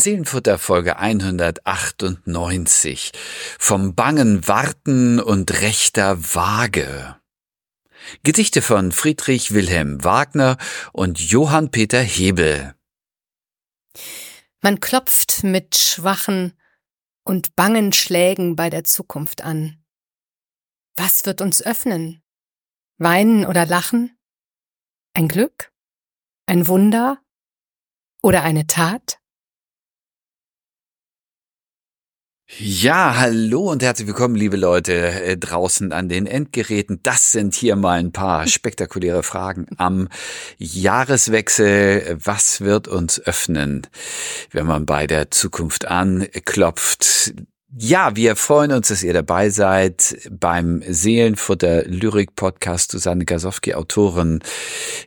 Seelenfutter Folge 198 vom bangen Warten und rechter Waage. Gedichte von Friedrich Wilhelm Wagner und Johann Peter Hebel. Man klopft mit schwachen und bangen Schlägen bei der Zukunft an. Was wird uns öffnen? Weinen oder lachen? Ein Glück? Ein Wunder? Oder eine Tat? Ja, hallo und herzlich willkommen, liebe Leute äh, draußen an den Endgeräten. Das sind hier mal ein paar spektakuläre Fragen am Jahreswechsel. Was wird uns öffnen, wenn man bei der Zukunft anklopft? Ja, wir freuen uns, dass ihr dabei seid beim Seelenfutter Lyrik Podcast. Susanne Gasowski, Autorin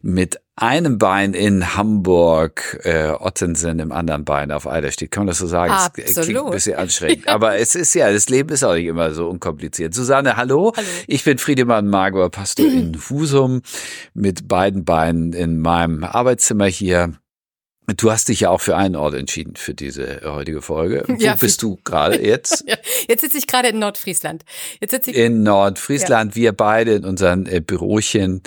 mit einem Bein in Hamburg, äh, Ottensen im anderen Bein auf Eiderstedt. Kann man das so sagen? Absolut. Es klingt ein bisschen anstrengend. Aber es ist ja, das Leben ist auch nicht immer so unkompliziert. Susanne, hallo. Hallo. Ich bin Friedemann Magor, Pastor in Husum mit beiden Beinen in meinem Arbeitszimmer hier. Du hast dich ja auch für einen Ort entschieden für diese heutige Folge. Wo Ja, bist du gerade jetzt? Ja, jetzt sitze ich gerade in Nordfriesland. Jetzt sitze ich In Nordfriesland. Wir beide in unseren äh, Bürochen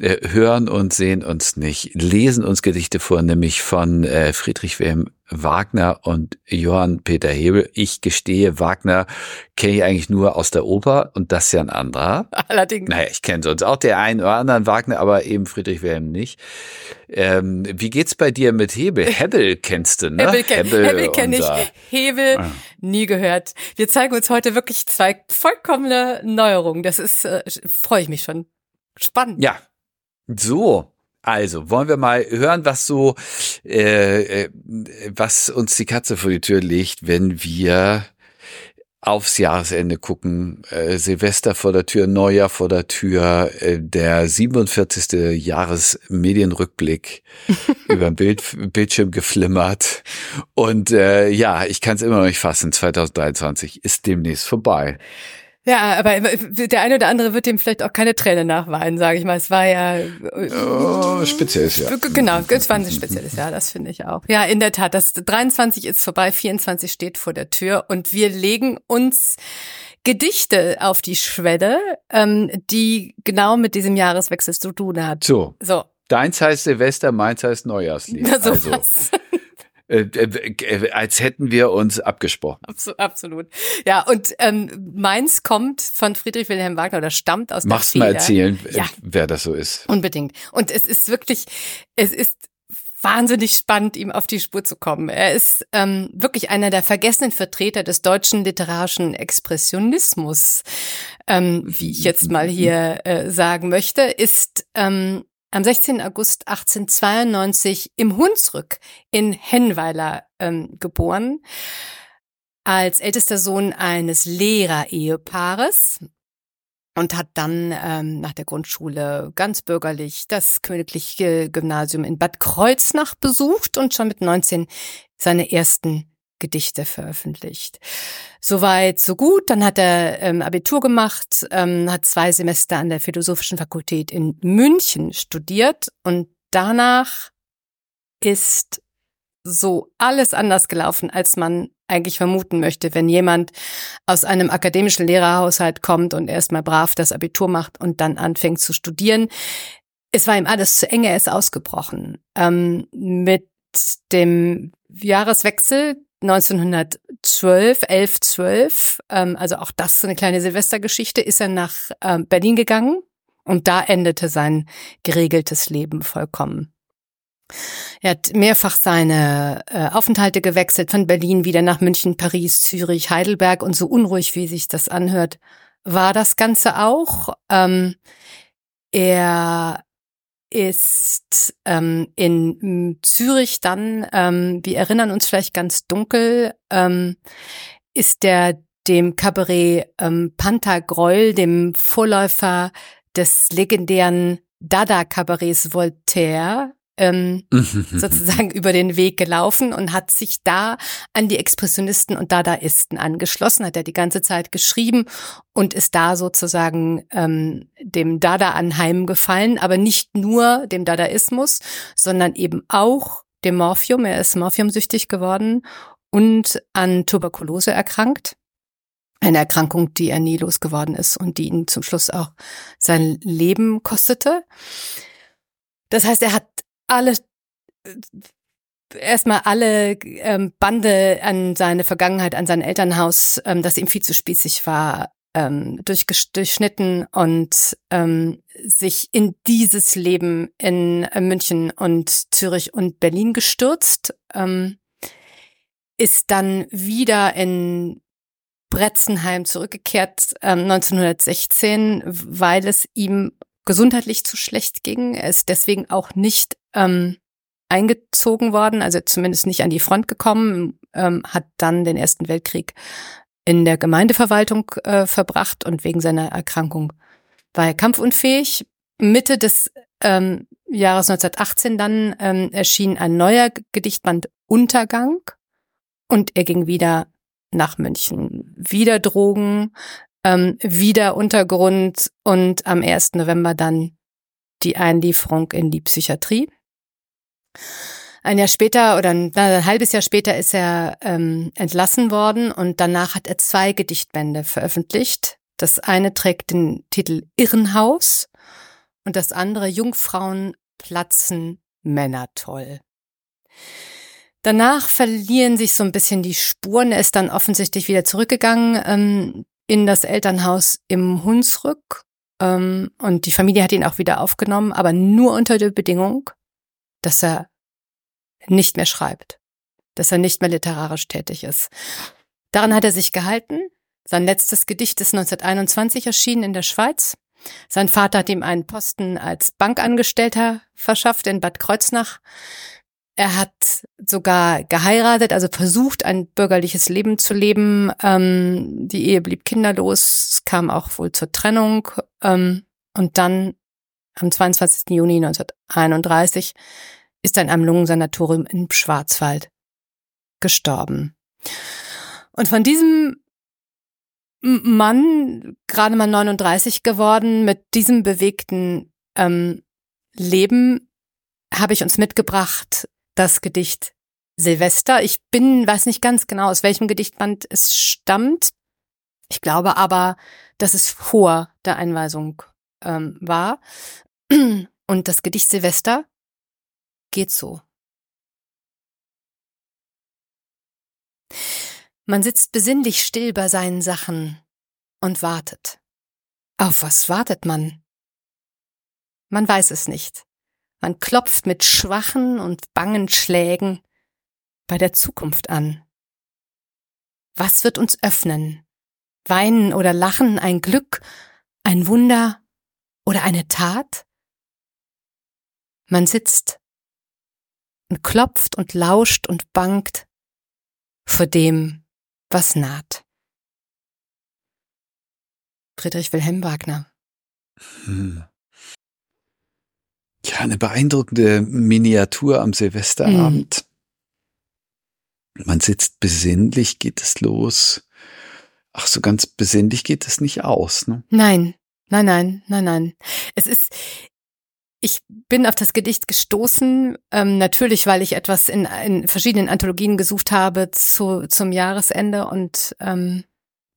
äh, hören und sehen uns nicht, lesen uns Gedichte vor, nämlich von äh, Friedrich Wilhelm Wagner und Johann Peter Hebel. Ich gestehe, Wagner kenne ich eigentlich nur aus der Oper und das ist ja ein anderer. allerdings. Naja, ich kenne sonst auch der einen oder anderen Wagner, aber eben Friedrich Wilhelm nicht. Ähm, wie geht's bei dir mit Hebel? Hebel kennst du, ne? Hebel, kenn, Hebel kenne ich, Hebel Ah. nie gehört. Wir zeigen uns heute wirklich zwei vollkommene Neuerungen. Das ist, äh, freue ich mich schon. Spannend. Ja, so. Also, wollen wir mal hören, was so, äh, äh, was uns die Katze vor die Tür legt, wenn wir aufs Jahresende gucken. Äh, Silvester vor der Tür, Neujahr vor der Tür, äh, der 47. Jahresmedienrückblick über den Bild, Bildschirm geflimmert. Und äh, ja, ich kann es immer noch nicht fassen. 2023 ist demnächst vorbei. Ja, aber der eine oder andere wird dem vielleicht auch keine Träne nachweinen, sage ich mal. Es war ja Oh, spezielles Jahr. Genau, es war ein spezielles Jahr, das finde ich auch. Ja, in der Tat, das 23 ist vorbei, 24 steht vor der Tür und wir legen uns Gedichte auf die Schwelle, ähm, die genau mit diesem Jahreswechsel zu tun hat. So, So, deins heißt Silvester, meins heißt Neujahrslied. so also, was. Äh, äh, äh, als hätten wir uns abgesprochen. Abso- Absolut. Ja, und ähm, meins kommt von Friedrich Wilhelm Wagner oder stammt aus Machst der mal Feder. erzählen, äh, Ja. wer das so ist. Unbedingt. Und es ist wirklich, es ist wahnsinnig spannend, ihm auf die Spur zu kommen. Er ist ähm, wirklich einer der vergessenen Vertreter des deutschen literarischen Expressionismus, ähm, wie ich jetzt mal hier äh, sagen möchte, ist ähm, am 16. August 1892 im Hunsrück in Hennweiler ähm, geboren, als ältester Sohn eines Lehrereheepaares und hat dann ähm, nach der Grundschule ganz bürgerlich das Königliche Gymnasium in Bad Kreuznach besucht und schon mit 19 seine ersten Gedichte veröffentlicht. Soweit, so gut. Dann hat er ähm, Abitur gemacht, ähm, hat zwei Semester an der Philosophischen Fakultät in München studiert und danach ist so alles anders gelaufen, als man eigentlich vermuten möchte, wenn jemand aus einem akademischen Lehrerhaushalt kommt und erstmal brav das Abitur macht und dann anfängt zu studieren. Es war ihm alles zu eng, er ist ausgebrochen. Ähm, mit dem Jahreswechsel 1912, 11, 12, ähm, also auch das ist eine kleine Silvestergeschichte, ist er nach ähm, Berlin gegangen und da endete sein geregeltes Leben vollkommen. Er hat mehrfach seine äh, Aufenthalte gewechselt, von Berlin wieder nach München, Paris, Zürich, Heidelberg und so unruhig, wie sich das anhört, war das Ganze auch. Ähm, er ist ähm, in Zürich dann, ähm, wir erinnern uns vielleicht ganz dunkel, ähm, ist der dem Kabarett ähm, Pantagreul, dem Vorläufer des legendären Dada-Kabarets Voltaire, ähm, sozusagen über den Weg gelaufen und hat sich da an die Expressionisten und Dadaisten angeschlossen, hat er die ganze Zeit geschrieben und ist da sozusagen ähm, dem Dada anheimgefallen, aber nicht nur dem Dadaismus, sondern eben auch dem Morphium. Er ist morphiumsüchtig geworden und an Tuberkulose erkrankt. Eine Erkrankung, die er nie losgeworden ist und die ihn zum Schluss auch sein Leben kostete. Das heißt, er hat alle erstmal alle ähm, Bande an seine Vergangenheit, an sein Elternhaus, ähm, das ihm viel zu spießig war, ähm, durch, durchschnitten und ähm, sich in dieses Leben in äh, München und Zürich und Berlin gestürzt, ähm, ist dann wieder in Bretzenheim zurückgekehrt ähm, 1916, weil es ihm gesundheitlich zu schlecht ging. Er ist deswegen auch nicht ähm, eingezogen worden, also zumindest nicht an die Front gekommen, ähm, hat dann den Ersten Weltkrieg in der Gemeindeverwaltung äh, verbracht und wegen seiner Erkrankung war er kampfunfähig. Mitte des ähm, Jahres 1918 dann ähm, erschien ein neuer Gedichtband Untergang und er ging wieder nach München. Wieder Drogen, ähm, wieder Untergrund und am 1. November dann die Einlieferung in die Psychiatrie. Ein Jahr später oder ein, ein halbes Jahr später ist er ähm, entlassen worden und danach hat er zwei Gedichtbände veröffentlicht. Das eine trägt den Titel Irrenhaus und das andere Jungfrauen platzen Männer toll. Danach verlieren sich so ein bisschen die Spuren. Er ist dann offensichtlich wieder zurückgegangen ähm, in das Elternhaus im Hunsrück. Ähm, und die Familie hat ihn auch wieder aufgenommen, aber nur unter der Bedingung, dass er nicht mehr schreibt, dass er nicht mehr literarisch tätig ist. Daran hat er sich gehalten. Sein letztes Gedicht ist 1921 erschienen in der Schweiz. Sein Vater hat ihm einen Posten als Bankangestellter verschafft in Bad Kreuznach. Er hat sogar geheiratet, also versucht, ein bürgerliches Leben zu leben. Ähm, die Ehe blieb kinderlos, kam auch wohl zur Trennung. Ähm, und dann am 22. Juni 1931 ist er in einem Lungensanatorium im Schwarzwald gestorben. Und von diesem Mann, gerade mal 39 geworden, mit diesem bewegten ähm, Leben, habe ich uns mitgebracht das Gedicht Silvester. Ich bin, weiß nicht ganz genau, aus welchem Gedichtband es stammt. Ich glaube aber, dass es vor der Einweisung ähm, war. Und das Gedicht Silvester geht so. Man sitzt besinnlich still bei seinen Sachen und wartet. Auf was wartet man? Man weiß es nicht. Man klopft mit schwachen und bangen Schlägen bei der Zukunft an. Was wird uns öffnen? Weinen oder lachen, ein Glück, ein Wunder oder eine Tat? Man sitzt und klopft und lauscht und bangt vor dem, was naht. Friedrich Wilhelm Wagner. Hm. Ja, eine beeindruckende Miniatur am Silvesterabend. Mhm. Man sitzt besinnlich, geht es los. Ach, so ganz besinnlich geht es nicht aus, ne? Nein, nein, nein, nein, nein. Es ist, ich bin auf das Gedicht gestoßen, ähm, natürlich, weil ich etwas in, in verschiedenen Anthologien gesucht habe zu, zum Jahresende und ähm,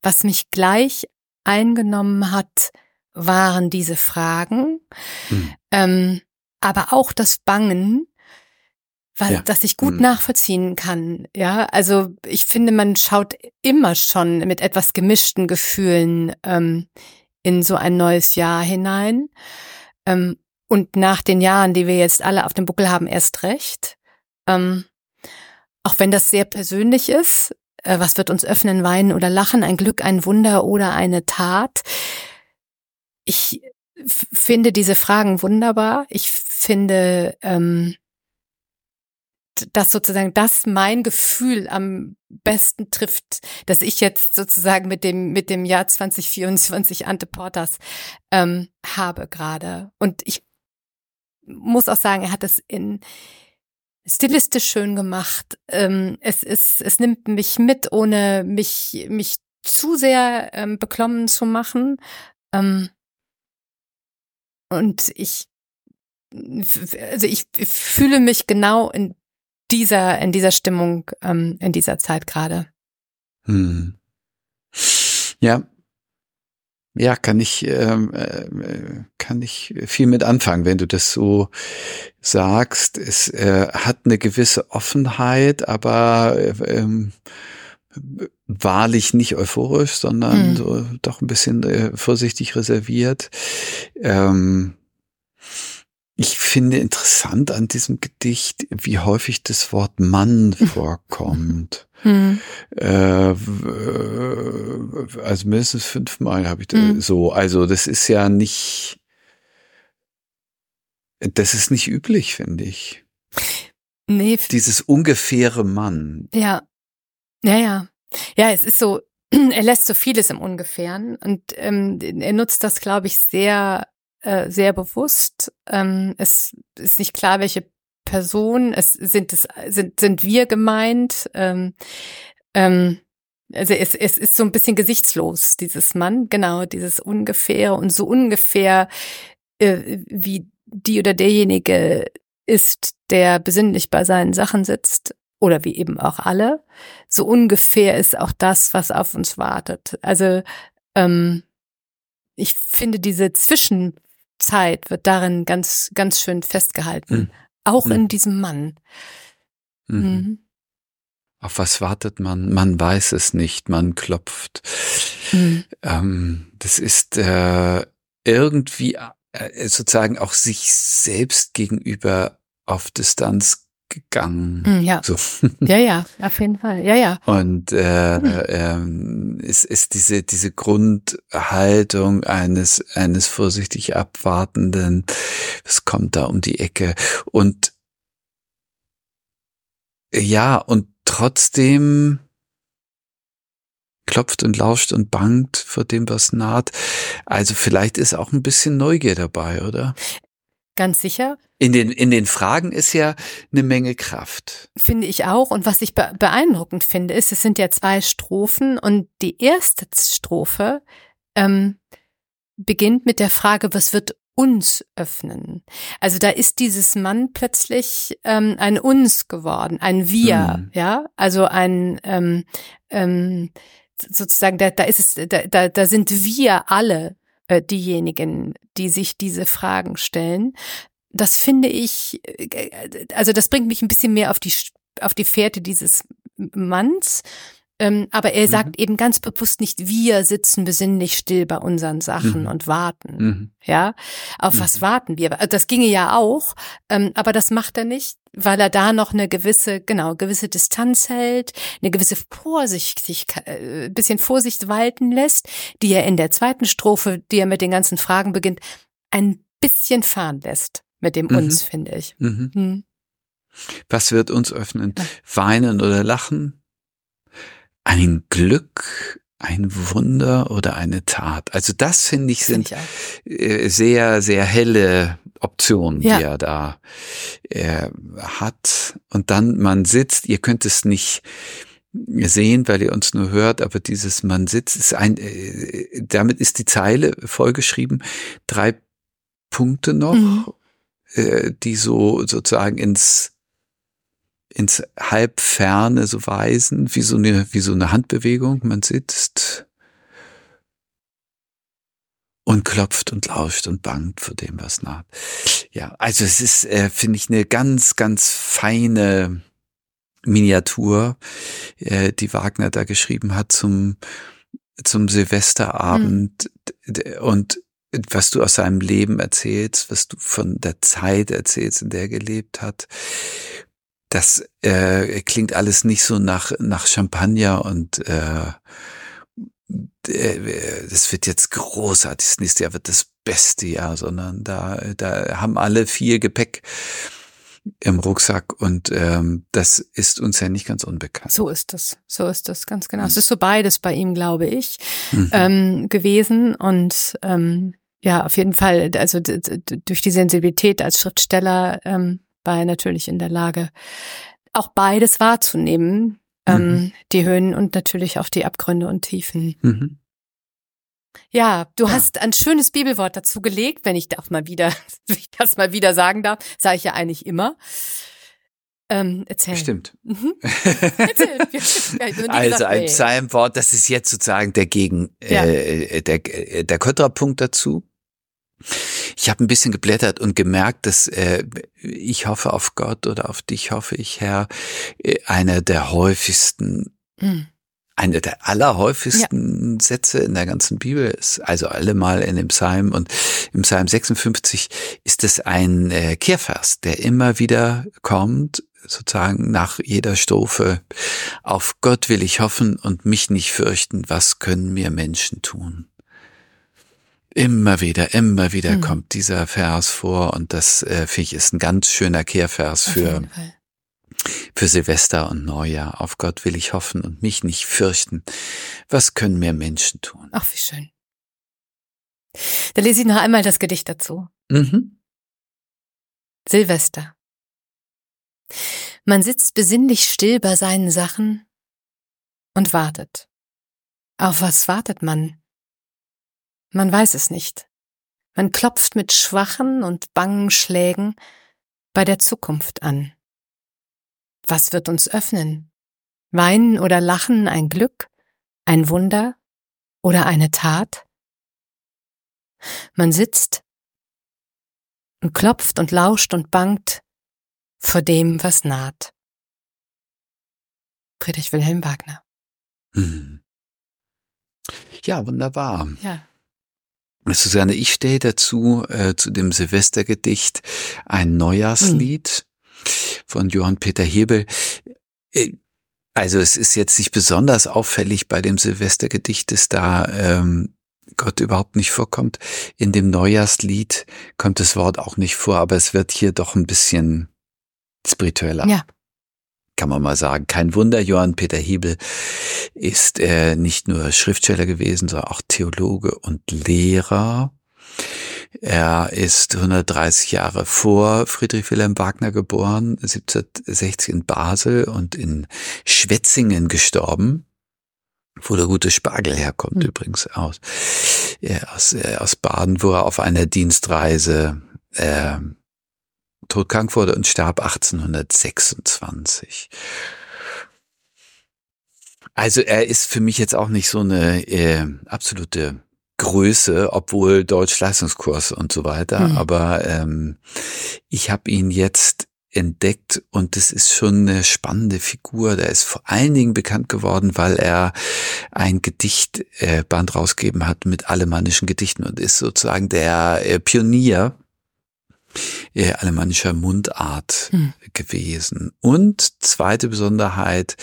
was mich gleich eingenommen hat, waren diese Fragen, hm. ähm, aber auch das Bangen, weil, ja. das ich gut hm. nachvollziehen kann. Ja, also ich finde, man schaut immer schon mit etwas gemischten Gefühlen ähm, in so ein neues Jahr hinein. Ähm, und nach den Jahren, die wir jetzt alle auf dem Buckel haben, erst recht. Ähm, auch wenn das sehr persönlich ist, äh, was wird uns öffnen, weinen oder lachen, ein Glück, ein Wunder oder eine Tat. Ich finde diese Fragen wunderbar. Ich finde, ähm, dass sozusagen das mein Gefühl am besten trifft, dass ich jetzt sozusagen mit dem mit dem Jahr 2024 Ante Portas ähm, habe gerade. Und ich muss auch sagen, er hat es in stilistisch schön gemacht. Ähm, es ist, es nimmt mich mit, ohne mich, mich zu sehr ähm, beklommen zu machen. Ähm, und ich, also ich fühle mich genau in dieser, in dieser Stimmung, ähm, in dieser Zeit gerade. Hm. Ja. Ja, kann ich, ähm, äh, kann ich viel mit anfangen, wenn du das so sagst. Es äh, hat eine gewisse Offenheit, aber äh, ähm, wahrlich nicht euphorisch, sondern hm. so doch ein bisschen äh, vorsichtig reserviert. Ähm, ich finde interessant an diesem Gedicht, wie häufig das Wort Mann vorkommt. Hm. Äh, äh, also mindestens fünfmal habe ich das hm. so. Also das ist ja nicht, das ist nicht üblich, finde ich. Nee. Dieses ungefähre Mann. Ja. Ja, ja. Ja, es ist so, er lässt so vieles im Ungefähren und ähm, er nutzt das, glaube ich, sehr äh, sehr bewusst. Ähm, es ist nicht klar, welche Person, es sind es sind sind wir gemeint. Ähm, ähm, also es, es ist so ein bisschen gesichtslos, dieses Mann, genau, dieses ungefähr und so ungefähr äh, wie die oder derjenige ist, der besinnlich bei seinen Sachen sitzt oder wie eben auch alle. So ungefähr ist auch das, was auf uns wartet. Also ähm, ich finde diese Zwischen Zeit wird darin ganz, ganz schön festgehalten. Mhm. Auch mhm. in diesem Mann. Mhm. mhm. Auf was wartet man? Man weiß es nicht, man klopft. Mhm. Ähm, das ist äh, irgendwie äh, sozusagen auch sich selbst gegenüber auf Distanz gegangen. Hm, ja. So. ja, ja, auf jeden Fall. Ja, ja. Und äh, hm. ähm, es ist diese diese Grundhaltung eines eines vorsichtig abwartenden, es kommt da um die Ecke und ja und trotzdem klopft und lauscht und bangt vor dem, was naht. Also vielleicht ist auch ein bisschen Neugier dabei, oder? Ganz sicher. In den, in den Fragen ist ja eine Menge Kraft. Finde ich auch. Und was ich beeindruckend finde, ist, es sind ja zwei Strophen und die erste Strophe ähm, beginnt mit der Frage, was wird uns öffnen? Also da ist dieses Mann plötzlich ähm, ein uns geworden, ein wir, mhm. ja, also ein ähm, ähm, sozusagen, da, da ist es, da, da, da sind wir alle äh, diejenigen, die sich diese Fragen stellen. Das finde ich, äh, also das bringt mich ein bisschen mehr auf die auf die Fährte dieses Manns. Ähm, aber er sagt mhm. eben ganz bewusst nicht, wir sitzen besinnlich still bei unseren Sachen mhm. und warten. Mhm. Ja, auf mhm. was warten wir? Das ginge ja auch, ähm, aber das macht er nicht, weil er da noch eine gewisse, genau, gewisse Distanz hält, eine gewisse Vorsichtigkeit, äh, bisschen Vorsicht walten lässt, die er in der zweiten Strophe, die er mit den ganzen Fragen beginnt, ein bisschen fahren lässt mit dem mhm. uns, finde ich. Mhm. Hm. Was wird uns öffnen? Weinen oder lachen? Ein Glück, ein Wunder oder eine Tat. Also das finde ich sind find ich äh, sehr, sehr helle Optionen, ja. die er da äh, hat. Und dann man sitzt, ihr könnt es nicht sehen, weil ihr uns nur hört, aber dieses man sitzt ist ein, äh, damit ist die Zeile vollgeschrieben. Drei Punkte noch, mhm. äh, die so sozusagen ins ins Halbferne so weisen, wie so eine, wie so eine Handbewegung. Man sitzt und klopft und lauscht und bangt vor dem, was naht. Ja, also es ist, äh, finde ich, eine ganz, ganz feine Miniatur, äh, die Wagner da geschrieben hat zum, zum Silvesterabend mhm. und was du aus seinem Leben erzählst, was du von der Zeit erzählst, in der er gelebt hat das äh, klingt alles nicht so nach, nach Champagner und äh, äh, das wird jetzt großartig. Das nächste Jahr wird das beste Jahr, sondern da, da haben alle viel Gepäck im Rucksack und ähm, das ist uns ja nicht ganz unbekannt. So ist das, so ist das ganz genau. Mhm. Es ist so beides bei ihm, glaube ich, mhm. ähm, gewesen und ähm, ja, auf jeden Fall, also durch die Sensibilität als Schriftsteller ähm, war er natürlich in der Lage, auch beides wahrzunehmen, ähm, mhm. ähm, die Höhen und natürlich auch die Abgründe und Tiefen. Mhm. Ja, du ja. hast ein schönes Bibelwort dazu gelegt, wenn ich das mal wieder, wenn ich das mal wieder sagen darf, sage ich ja eigentlich immer. Ähm, erzähl. Stimmt. Mhm. erzähl. Also ein Psalmwort, das ist jetzt sozusagen der Gegen, ja. äh, der, der Kontrapunkt dazu. Ich habe ein bisschen geblättert und gemerkt, dass äh, ich hoffe auf Gott oder auf dich hoffe ich, Herr, äh, einer der häufigsten, hm. einer der allerhäufigsten ja. Sätze in der ganzen Bibel ist. Also allemal in dem Psalm und im Psalm 56 ist es ein äh, Kehrvers, der immer wieder kommt sozusagen nach jeder Strophe, auf Gott will ich hoffen und mich nicht fürchten, was können mir Menschen tun? Immer wieder, immer wieder mhm. kommt dieser Vers vor und das äh, finde ich ist ein ganz schöner Kehrvers für, für Silvester und Neujahr. Auf Gott will ich hoffen und mich nicht fürchten. Was können mir Menschen tun? Ach, wie schön. Da lese ich noch einmal das Gedicht dazu. Mhm. Silvester. Man sitzt besinnlich still bei seinen Sachen und wartet. Auf was wartet man? Man weiß es nicht. Man klopft mit schwachen und bangen Schlägen bei der Zukunft an. Was wird uns öffnen? Weinen oder Lachen ein Glück, ein Wunder oder eine Tat? Man sitzt und klopft und lauscht und bangt vor dem, was naht. Friedrich Wilhelm Wagner. Hm. Ja, wunderbar. Ja. Susanne, ich stehe dazu, äh, zu dem Silvestergedicht, ein Neujahrslied mhm. von Johann Peter Hebel. Äh, also es ist jetzt nicht besonders auffällig bei dem Silvestergedicht, dass da ähm, Gott überhaupt nicht vorkommt. In dem Neujahrslied kommt das Wort auch nicht vor, aber es wird hier doch ein bisschen spiritueller. Ja kann man mal sagen. Kein Wunder, Johann Peter Hebel ist äh, nicht nur Schriftsteller gewesen, sondern auch Theologe und Lehrer. Er ist 130 Jahre vor Friedrich Wilhelm Wagner geboren, 1760 in Basel und in Schwetzingen gestorben, wo der gute Spargel herkommt mhm. übrigens aus, äh, aus, äh, aus Baden, wo er auf einer Dienstreise äh, todkrank wurde und starb 1826. Also er ist für mich jetzt auch nicht so eine äh, absolute Größe, obwohl Deutsch-Leistungskurs und so weiter. Mhm. Aber ähm, ich habe ihn jetzt entdeckt und das ist schon eine spannende Figur. Der ist vor allen Dingen bekannt geworden, weil er ein Gedichtband äh, rausgegeben hat mit alemannischen Gedichten und ist sozusagen der äh, Pionier äh, alemannischer Mundart hm. gewesen. Und zweite Besonderheit,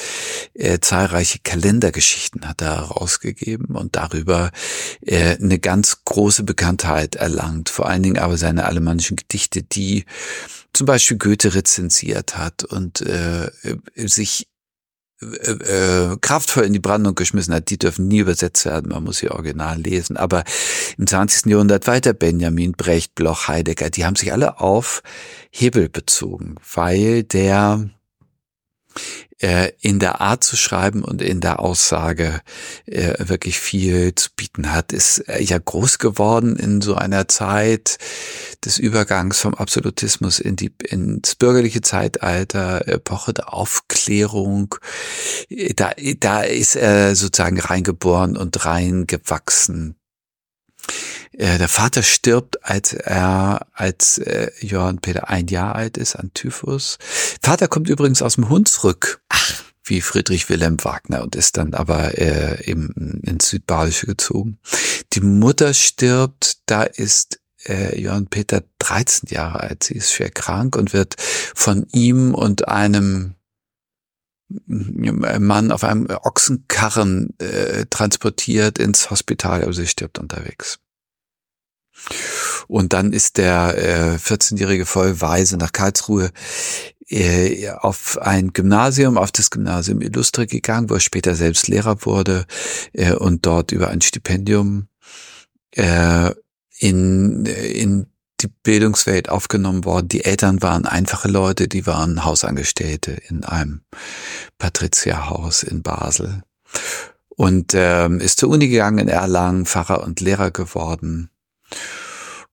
äh, zahlreiche Kalendergeschichten hat er herausgegeben und darüber äh, eine ganz große Bekanntheit erlangt. Vor allen Dingen aber seine alemannischen Gedichte, die zum Beispiel Goethe rezensiert hat und äh, sich äh, äh, kraftvoll in die Brandung geschmissen hat, die dürfen nie übersetzt werden, man muss sie original lesen. Aber im 20. Jahrhundert weiter Benjamin, Brecht, Bloch, Heidegger, die haben sich alle auf Hebel bezogen, weil der äh, in der Art zu schreiben und in der Aussage äh, wirklich viel zu bieten hat, ist ja groß geworden in so einer Zeit des Übergangs vom Absolutismus in die, ins bürgerliche Zeitalter, Epoche der Aufklärung. Da, da ist er sozusagen reingeboren und reingewachsen. Äh, der Vater stirbt, als er, als äh, Johann Peter ein Jahr alt ist an Typhus. Vater kommt übrigens aus dem Hunsrück. Wie Friedrich Wilhelm Wagner und ist dann aber äh, im, ins Südbadische gezogen. Die Mutter stirbt, da ist äh, Johann Peter 13 Jahre alt, sie ist schwer krank und wird von ihm und einem Mann auf einem Ochsenkarren äh, transportiert ins Hospital, aber sie stirbt unterwegs. Und dann ist der äh, 14-jährige Vollweise nach Karlsruhe äh, auf ein Gymnasium, auf das Gymnasium Illustre gegangen, wo er später selbst Lehrer wurde äh, und dort über ein Stipendium äh, in, in die Bildungswelt aufgenommen worden. Die Eltern waren einfache Leute, die waren Hausangestellte in einem Patrizierhaus in Basel. Und ähm, ist zur Uni gegangen in Erlangen, Pfarrer und Lehrer geworden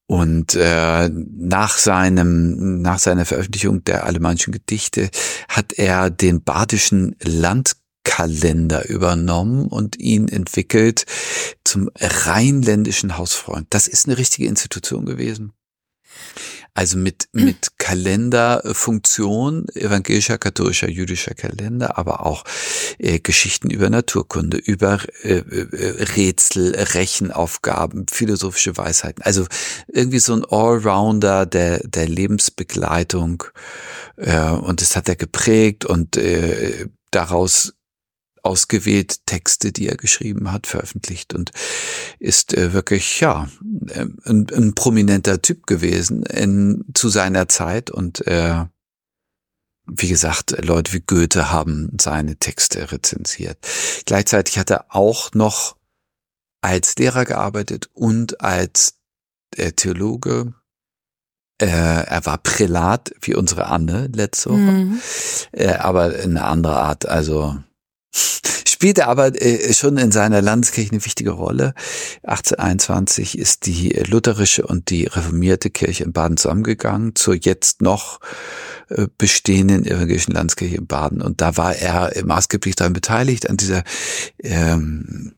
Und äh, nach seinem nach seiner Veröffentlichung der alemannischen Gedichte hat er den badischen Landkalender übernommen und ihn entwickelt zum rheinländischen Hausfreund. Das ist eine richtige Institution gewesen. Also mit, mit Kalenderfunktion, evangelischer, katholischer, jüdischer Kalender, aber auch äh, Geschichten über Naturkunde, über äh, äh, Rätsel, Rechenaufgaben, philosophische Weisheiten. Also irgendwie so ein Allrounder der, der Lebensbegleitung. Äh, und das hat er geprägt und äh, daraus ausgewählt Texte, die er geschrieben hat, veröffentlicht und ist äh, wirklich ja ein, ein, prominenter Typ gewesen in, zu seiner Zeit und äh, wie gesagt, Leute wie Goethe haben seine Texte rezensiert. Gleichzeitig hat er auch noch als Lehrer gearbeitet und als äh, Theologe. Äh, er war Prälat wie unsere Anne letzte Woche, mhm. äh, aber in einer anderen Art. Also spielte aber äh, schon in seiner Landeskirche eine wichtige Rolle. 1821 ist die lutherische und die reformierte Kirche in Baden zusammengegangen zur jetzt noch äh, bestehenden evangelischen Landeskirche in Baden. Und da war er maßgeblich daran beteiligt, an dieser ähm,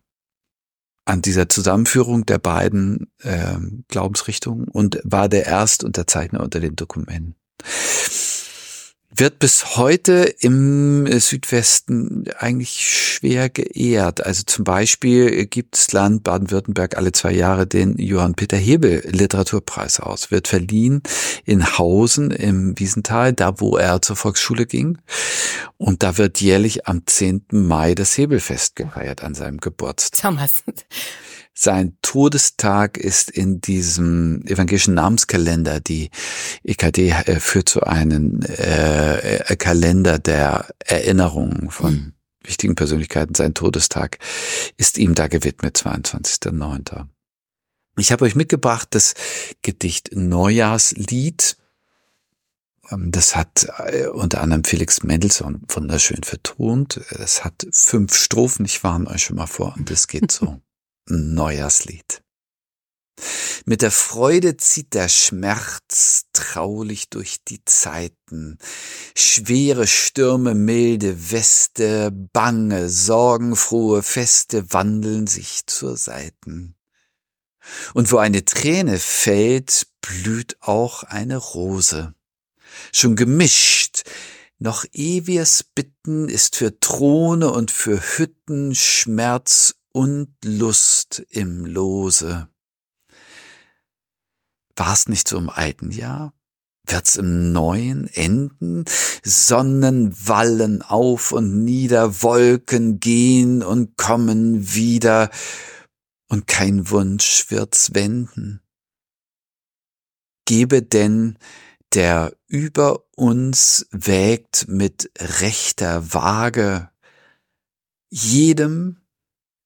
an dieser Zusammenführung der beiden ähm, Glaubensrichtungen und war der Erstunterzeichner unter den Dokumenten wird bis heute im Südwesten eigentlich schwer geehrt. Also zum Beispiel gibt das Land Baden-Württemberg alle zwei Jahre den Johann Peter Hebel Literaturpreis aus. Wird verliehen in Hausen im Wiesental, da wo er zur Volksschule ging. Und da wird jährlich am 10. Mai das Hebelfest gefeiert an seinem Geburtstag. Thomas. Sein Todestag ist in diesem evangelischen Namenskalender. Die EKD äh, führt so einen äh, äh, Kalender der Erinnerungen von mhm. wichtigen Persönlichkeiten. Sein Todestag ist ihm da gewidmet, 22.09. Ich habe euch mitgebracht das Gedicht Neujahrslied. Ähm, das hat äh, unter anderem Felix Mendelssohn wunderschön vertont. Es hat fünf Strophen. Ich warne euch schon mal vor. Und es geht so. Neujahrslied. Mit der Freude zieht der Schmerz traulich durch die Zeiten. Schwere Stürme, milde Weste, bange, sorgenfrohe Feste wandeln sich zur Seiten. Und wo eine Träne fällt, blüht auch eine Rose. Schon gemischt, noch wir's bitten, ist für Throne und für Hütten Schmerz und Lust im Lose. War's nicht so im alten Jahr? Wird's im neuen enden? Sonnen wallen auf und nieder, Wolken gehen und kommen wieder, und kein Wunsch wird's wenden. Gebe denn, der über uns wägt mit rechter Waage, jedem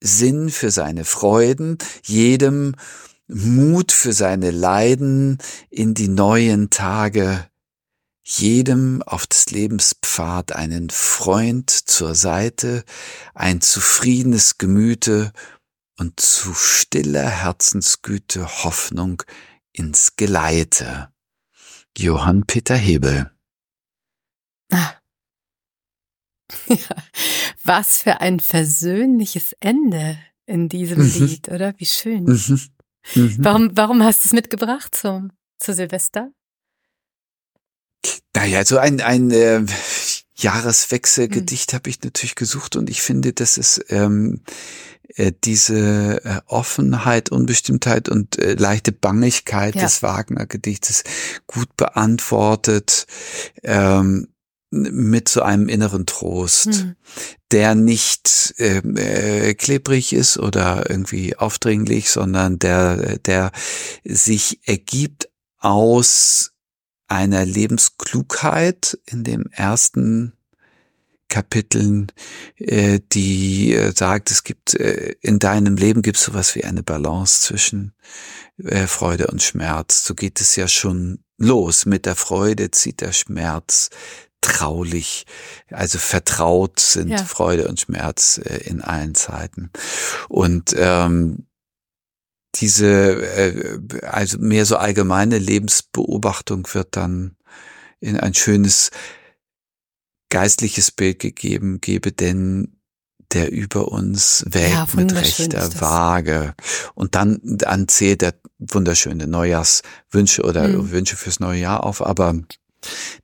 Sinn für seine Freuden, jedem Mut für seine Leiden in die neuen Tage, jedem auf des Lebens Pfad einen Freund zur Seite, ein zufriedenes Gemüte und zu stiller Herzensgüte Hoffnung ins Geleite. Johann Peter Hebel. Ah. Ja, was für ein versöhnliches Ende in diesem mhm. Lied, oder? Wie schön. Mhm. Mhm. Warum, warum hast du es mitgebracht zum, zu Silvester? Naja, so ein, ein äh, Jahreswechselgedicht mhm. habe ich natürlich gesucht und ich finde, dass es ähm, äh, diese äh, Offenheit, Unbestimmtheit und äh, leichte Bangigkeit ja. des Wagner-Gedichtes gut beantwortet. Ähm, mit so einem inneren Trost, hm. der nicht ähm, äh, klebrig ist oder irgendwie aufdringlich, sondern der, der sich ergibt aus einer Lebensklugheit in dem ersten Kapiteln, äh, die äh, sagt, es gibt äh, in deinem Leben gibt es sowas wie eine Balance zwischen äh, Freude und Schmerz. So geht es ja schon los. Mit der Freude zieht der Schmerz traulich, also vertraut sind ja. Freude und Schmerz äh, in allen Zeiten. Und ähm, diese, äh, also mehr so allgemeine Lebensbeobachtung wird dann in ein schönes geistliches Bild gegeben, gebe denn der über uns wägt ja, mit rechter Waage. Und dann, dann zählt er wunderschöne Neujahrswünsche oder mhm. Wünsche fürs neue Jahr auf. Aber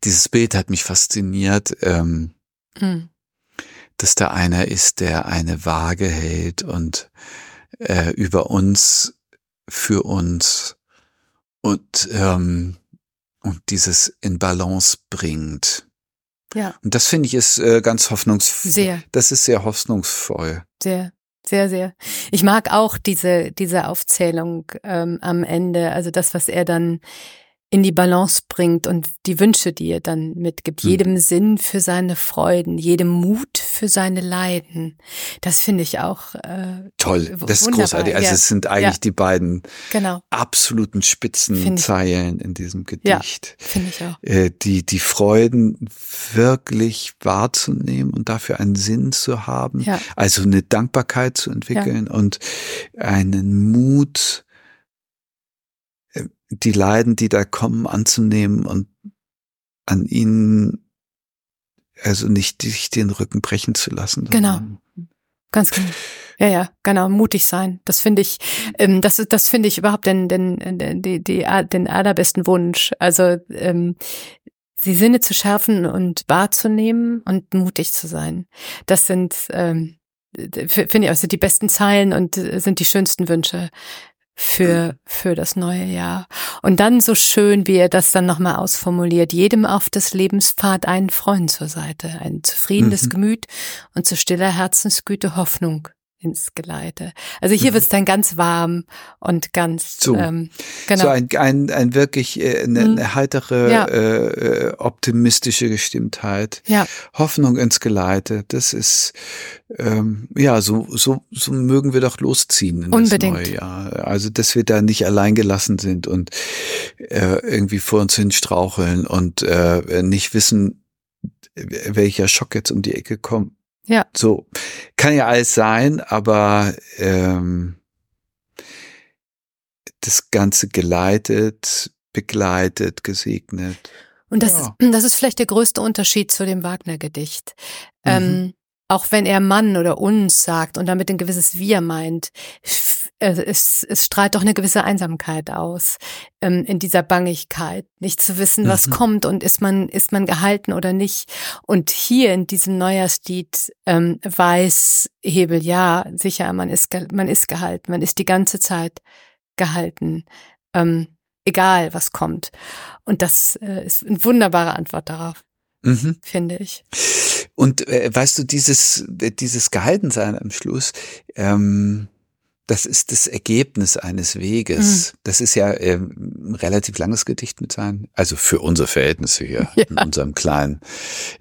dieses Bild hat mich fasziniert, ähm, mhm. dass da einer ist, der eine Waage hält und äh, über uns, für uns und, ähm, und dieses in Balance bringt. Ja. Und das finde ich ist äh, ganz hoffnungsvoll. Sehr. Das ist sehr hoffnungsvoll. Sehr. Sehr, sehr. Ich mag auch diese, diese Aufzählung ähm, am Ende, also das, was er dann in die Balance bringt und die Wünsche, die er dann mitgibt. Hm. Jedem Sinn für seine Freuden, jedem Mut für seine Leiden. Das finde ich auch äh, toll. Das ist großartig. Also ja. es sind eigentlich ja. die beiden genau. absoluten Spitzenzeilen in diesem Gedicht. Ja, finde ich auch. Äh, die die Freuden wirklich wahrzunehmen und dafür einen Sinn zu haben. Ja. Also eine Dankbarkeit zu entwickeln und einen Mut die Leiden, die da kommen, anzunehmen und an ihnen also nicht sich den Rücken brechen zu lassen. Genau. Ganz genau. Ja, ja, genau, mutig sein. Das finde ich, ähm, das, das finde ich überhaupt den, den, den, die, die, den allerbesten Wunsch. Also ähm, die Sinne zu schärfen und wahrzunehmen und mutig zu sein. Das sind, ähm, finde ich sind die besten Zeilen und äh, sind die schönsten Wünsche, für, für das neue Jahr. Und dann so schön, wie er das dann nochmal ausformuliert, jedem auf des Lebenspfad einen Freund zur Seite, ein zufriedenes mhm. Gemüt und zu stiller Herzensgüte Hoffnung ins Geleite. Also hier mhm. wird es dann ganz warm und ganz so, ähm, genau. so ein, ein, ein wirklich äh, eine, mhm. eine heitere, ja. äh, optimistische Gestimmtheit, ja. Hoffnung ins Geleite. Das ist ähm, ja so so so mögen wir doch losziehen in Unbedingt. das neue Jahr. Also dass wir da nicht allein gelassen sind und äh, irgendwie vor uns hin straucheln und äh, nicht wissen, welcher Schock jetzt um die Ecke kommt ja. So kann ja alles sein, aber ähm, das Ganze geleitet, begleitet, gesegnet. Und das, ja. ist, das ist vielleicht der größte Unterschied zu dem Wagner-Gedicht. Mhm. Ähm, auch wenn er Mann oder uns sagt und damit ein gewisses Wir meint, es, es strahlt doch eine gewisse Einsamkeit aus ähm, in dieser Bangigkeit, nicht zu wissen, was mhm. kommt und ist man ist man gehalten oder nicht. Und hier in diesem Neujahrslied ähm, weiß Hebel ja sicher, man ist man ist gehalten, man ist die ganze Zeit gehalten, ähm, egal was kommt. Und das äh, ist eine wunderbare Antwort darauf mhm. finde ich. Und äh, weißt du, dieses, dieses Gehaltensein am Schluss, ähm, das ist das Ergebnis eines Weges. Mhm. Das ist ja ähm, ein relativ langes Gedicht mit sein, also für unsere Verhältnisse hier ja. in unserem kleinen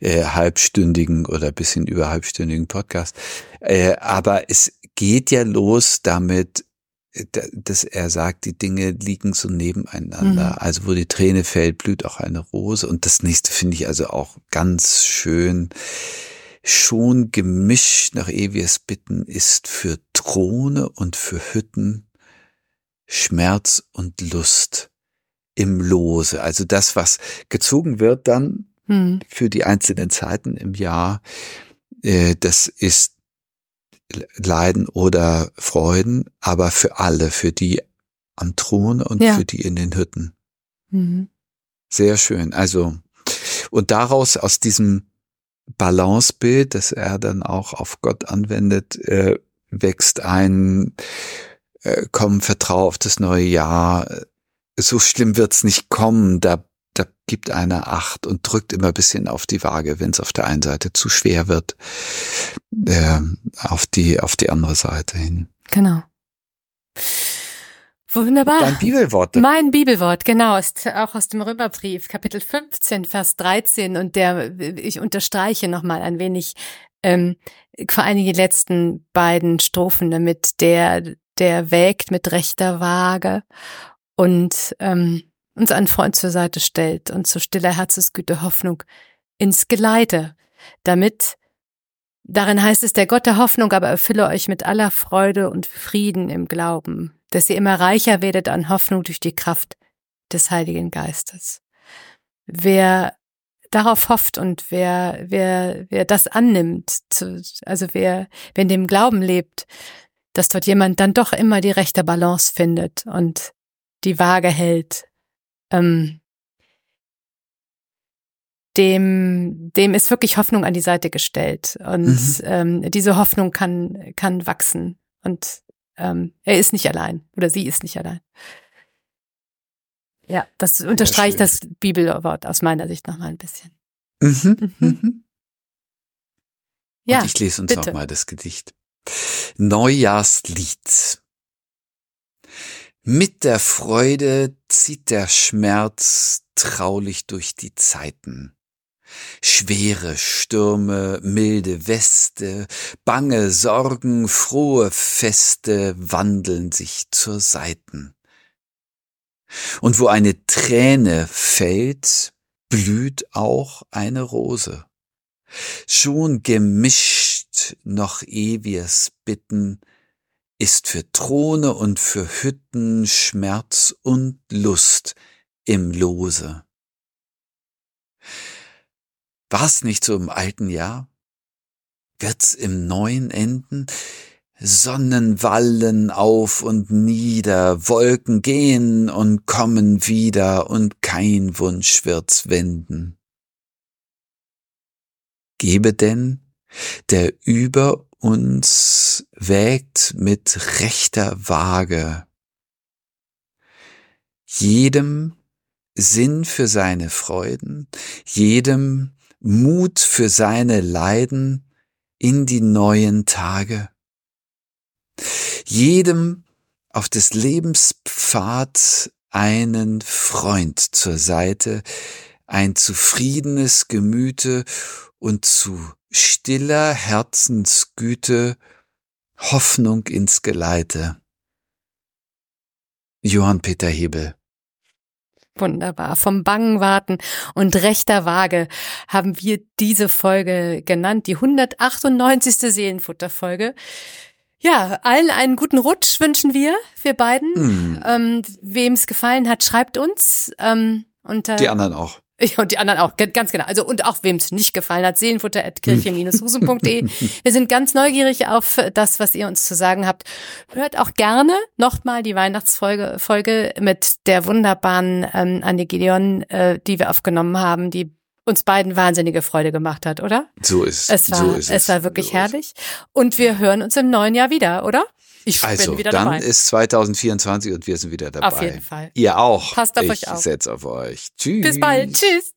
äh, halbstündigen oder bisschen über halbstündigen Podcast. Äh, aber es geht ja los damit, dass er sagt, die Dinge liegen so nebeneinander. Mhm. Also wo die Träne fällt, blüht auch eine Rose. Und das nächste finde ich also auch ganz schön. Schon gemischt nach ewiges Bitten ist für Throne und für Hütten Schmerz und Lust im Lose. Also das, was gezogen wird dann mhm. für die einzelnen Zeiten im Jahr, äh, das ist Leiden oder Freuden, aber für alle, für die am Thron und ja. für die in den Hütten. Mhm. Sehr schön. Also, und daraus aus diesem Balancebild, das er dann auch auf Gott anwendet, äh, wächst ein äh, Komm, vertrau auf das neue Jahr. So schlimm wird's nicht kommen. Da da gibt einer Acht und drückt immer ein bisschen auf die Waage, wenn es auf der einen Seite zu schwer wird, äh, auf die auf die andere Seite hin. Genau. Wunderbar. Dein Bibelwort. Mein Bibelwort, genau, ist auch aus dem Römerbrief, Kapitel 15, Vers 13. Und der, ich unterstreiche nochmal ein wenig, ähm, vor allem die letzten beiden Strophen, damit der, der wägt mit rechter Waage und ähm, uns einen Freund zur Seite stellt und zu stiller Herzensgüte Hoffnung ins Geleite, damit Darin heißt es, der Gott der Hoffnung aber erfülle euch mit aller Freude und Frieden im Glauben, dass ihr immer reicher werdet an Hoffnung durch die Kraft des Heiligen Geistes. Wer darauf hofft und wer, wer, wer das annimmt, zu, also wer, wer in dem Glauben lebt, dass dort jemand dann doch immer die rechte Balance findet und die Waage hält, ähm, dem, dem ist wirklich Hoffnung an die Seite gestellt. Und mhm. ähm, diese Hoffnung kann, kann wachsen. Und ähm, er ist nicht allein oder sie ist nicht allein. Ja, das unterstreicht das Bibelwort aus meiner Sicht noch mal ein bisschen. Mhm. Mhm. mhm. Ja, Und ich lese uns bitte. noch mal das Gedicht. Neujahrslied. Mit der Freude zieht der Schmerz traulich durch die Zeiten. Schwere Stürme, milde Weste, bange Sorgen, frohe Feste wandeln sich zur Seiten. Und wo eine Träne fällt, blüht auch eine Rose. Schon gemischt noch ewiges Bitten ist für Throne und für Hütten Schmerz und Lust im Lose. War's nicht so im alten Jahr? Wird's im neuen enden? Sonnen wallen auf und nieder, Wolken gehen und kommen wieder, und kein Wunsch wird's wenden. Gebe denn, der über uns wägt mit rechter Waage, jedem Sinn für seine Freuden, jedem Mut für seine Leiden in die neuen Tage. Jedem auf des Lebens Pfad einen Freund zur Seite, ein zufriedenes Gemüte und zu stiller Herzensgüte Hoffnung ins Geleite. Johann Peter Hebel Wunderbar. Vom Bangen warten und rechter Waage haben wir diese Folge genannt, die 198. Seelenfutterfolge. Ja, allen einen guten Rutsch wünschen wir, wir beiden. Mm. Ähm, Wem es gefallen hat, schreibt uns. Ähm, unter die anderen auch. Ja, und die anderen auch, ganz genau. Also und auch wem es nicht gefallen hat, seelenfutter.kirche-husum.de. Wir sind ganz neugierig auf das, was ihr uns zu sagen habt. Hört auch gerne nochmal die Weihnachtsfolge Folge mit der wunderbaren ähm, Anne Gideon, äh, die wir aufgenommen haben, die uns beiden wahnsinnige Freude gemacht hat, oder? So ist es. War, so ist es. es war wirklich so herrlich. Und wir hören uns im neuen Jahr wieder, oder? Ich also, bin wieder dann dabei. ist 2024 und wir sind wieder dabei. Auf jeden Fall. Ihr auch. Passt auf ich euch auf. Ich setze auf euch. Tschüss. Bis bald. Tschüss.